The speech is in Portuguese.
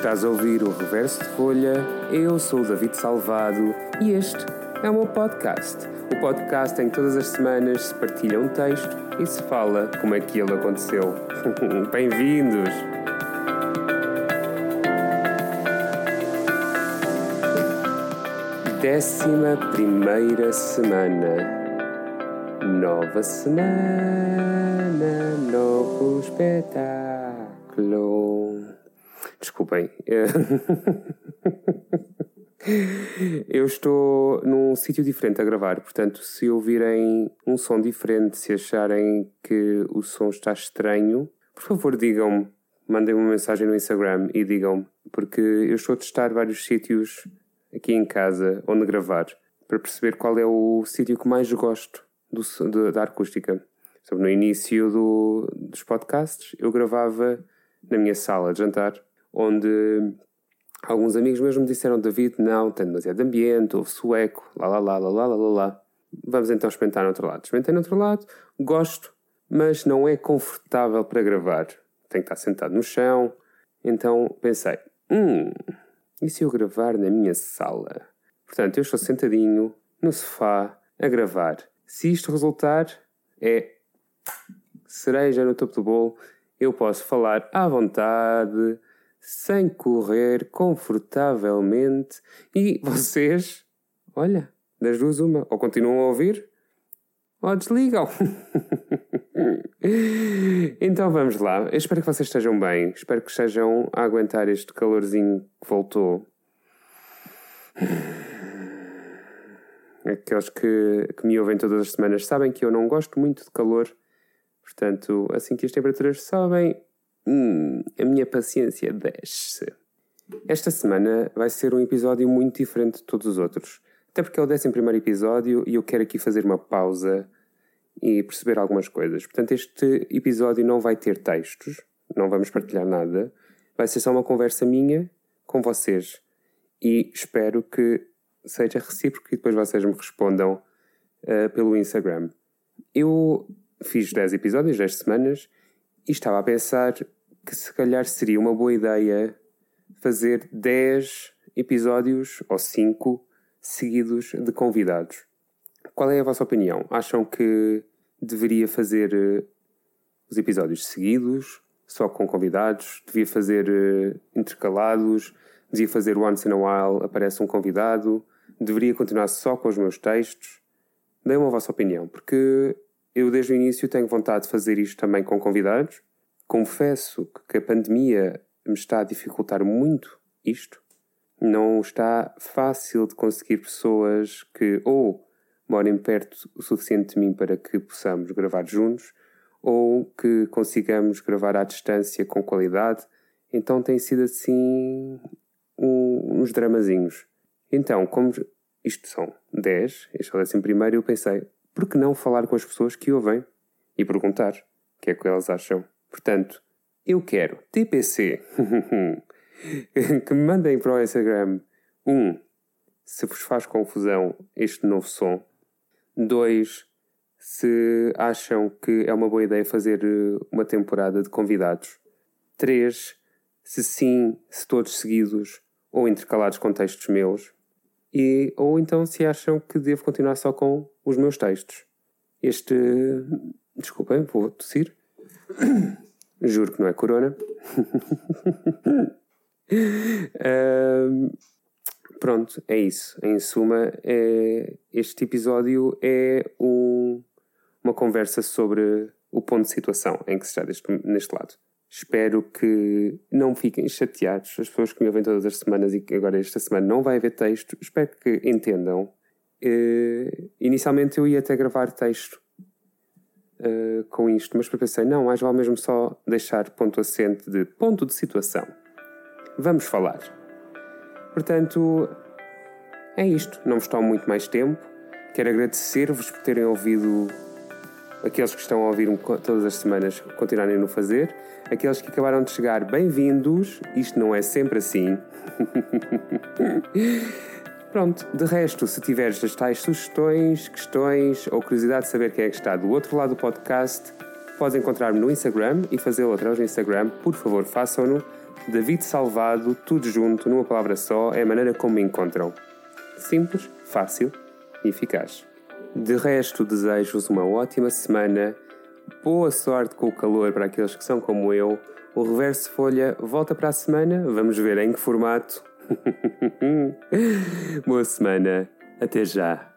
Estás a ouvir o Reverso de Folha, eu sou o David Salvado e este é o meu podcast. O podcast em que todas as semanas se partilha um texto e se fala como é que ele aconteceu. Bem-vindos! Décima primeira semana. Nova semana, novo espetáculo. Desculpem. Eu estou num sítio diferente a gravar, portanto, se ouvirem um som diferente, se acharem que o som está estranho, por favor digam-me, mandem uma mensagem no Instagram e digam-me, porque eu estou a testar vários sítios aqui em casa onde gravar, para perceber qual é o sítio que mais gosto do, de, da acústica. no início do, dos podcasts, eu gravava na minha sala de jantar, onde alguns amigos meus me disseram: David, não, tem demasiado ambiente, houve sueco, lá lá lá lá lá lá lá. Vamos então experimentar no outro lado. Experimentei no outro lado, gosto, mas não é confortável para gravar. Tenho que estar sentado no chão. Então pensei: hum, e se eu gravar na minha sala? Portanto, eu estou sentadinho no sofá a gravar. Se isto resultar, é cereja no topo do bolo. Eu posso falar à vontade, sem correr, confortavelmente. E vocês, olha, das duas uma, ou continuam a ouvir, ou desligam. então vamos lá. Eu espero que vocês estejam bem. Espero que estejam a aguentar este calorzinho que voltou. Aqueles que, que me ouvem todas as semanas sabem que eu não gosto muito de calor. Portanto, assim que as temperaturas sobem, hum, a minha paciência desce. Esta semana vai ser um episódio muito diferente de todos os outros. Até porque é o 11 episódio e eu quero aqui fazer uma pausa e perceber algumas coisas. Portanto, este episódio não vai ter textos, não vamos partilhar nada. Vai ser só uma conversa minha com vocês. E espero que seja recíproco e depois vocês me respondam uh, pelo Instagram. Eu fiz 10 episódios, 10 semanas, e estava a pensar que se calhar seria uma boa ideia fazer 10 episódios ou 5 seguidos de convidados. Qual é a vossa opinião? Acham que deveria fazer uh, os episódios seguidos, só com convidados? Devia fazer uh, intercalados? Devia fazer once in a while, aparece um convidado? Deveria continuar só com os meus textos? Deem-me a vossa opinião, porque eu desde o início tenho vontade de fazer isto também com convidados. Confesso que a pandemia me está a dificultar muito isto. Não está fácil de conseguir pessoas que ou morem perto o suficiente de mim para que possamos gravar juntos, ou que consigamos gravar à distância com qualidade. Então tem sido assim um, uns dramazinhos. Então, como isto são 10, este é o primeiro, eu pensei, por que não falar com as pessoas que ouvem e perguntar o que é que elas acham? Portanto, eu quero TPC que me mandem para o Instagram um se vos faz confusão este novo som 2. Se acham que é uma boa ideia fazer eh, uma temporada de convidados. 3. Se sim, se todos seguidos ou intercalados com textos meus. E, ou então se acham que devo continuar só com os meus textos. Este. Desculpem, vou tossir. Juro que não é corona. uh, Pronto, é isso. Em suma, é, este episódio é um, uma conversa sobre o ponto de situação em que se está deste, neste lado. Espero que não fiquem chateados, as pessoas que me ouvem todas as semanas e que agora esta semana não vai haver texto. Espero que entendam. Uh, inicialmente eu ia até gravar texto uh, com isto, mas depois pensei, não, mais vale mesmo só deixar ponto assente de ponto de situação. Vamos falar. Portanto, é isto. Não vos tomo muito mais tempo. Quero agradecer-vos por terem ouvido aqueles que estão a ouvir todas as semanas continuarem no fazer. Aqueles que acabaram de chegar, bem-vindos. Isto não é sempre assim. Pronto, de resto, se tiveres as tais sugestões, questões ou curiosidade de saber quem é que está do outro lado do podcast, podes encontrar-me no Instagram e fazê-lo através do Instagram. Por favor, façam-no David Salvado, tudo junto, numa palavra só, é a maneira como me encontram. Simples, fácil e eficaz. De resto, desejo-vos uma ótima semana, boa sorte com o calor para aqueles que são como eu. O Reverso Folha volta para a semana, vamos ver em que formato. boa semana, até já.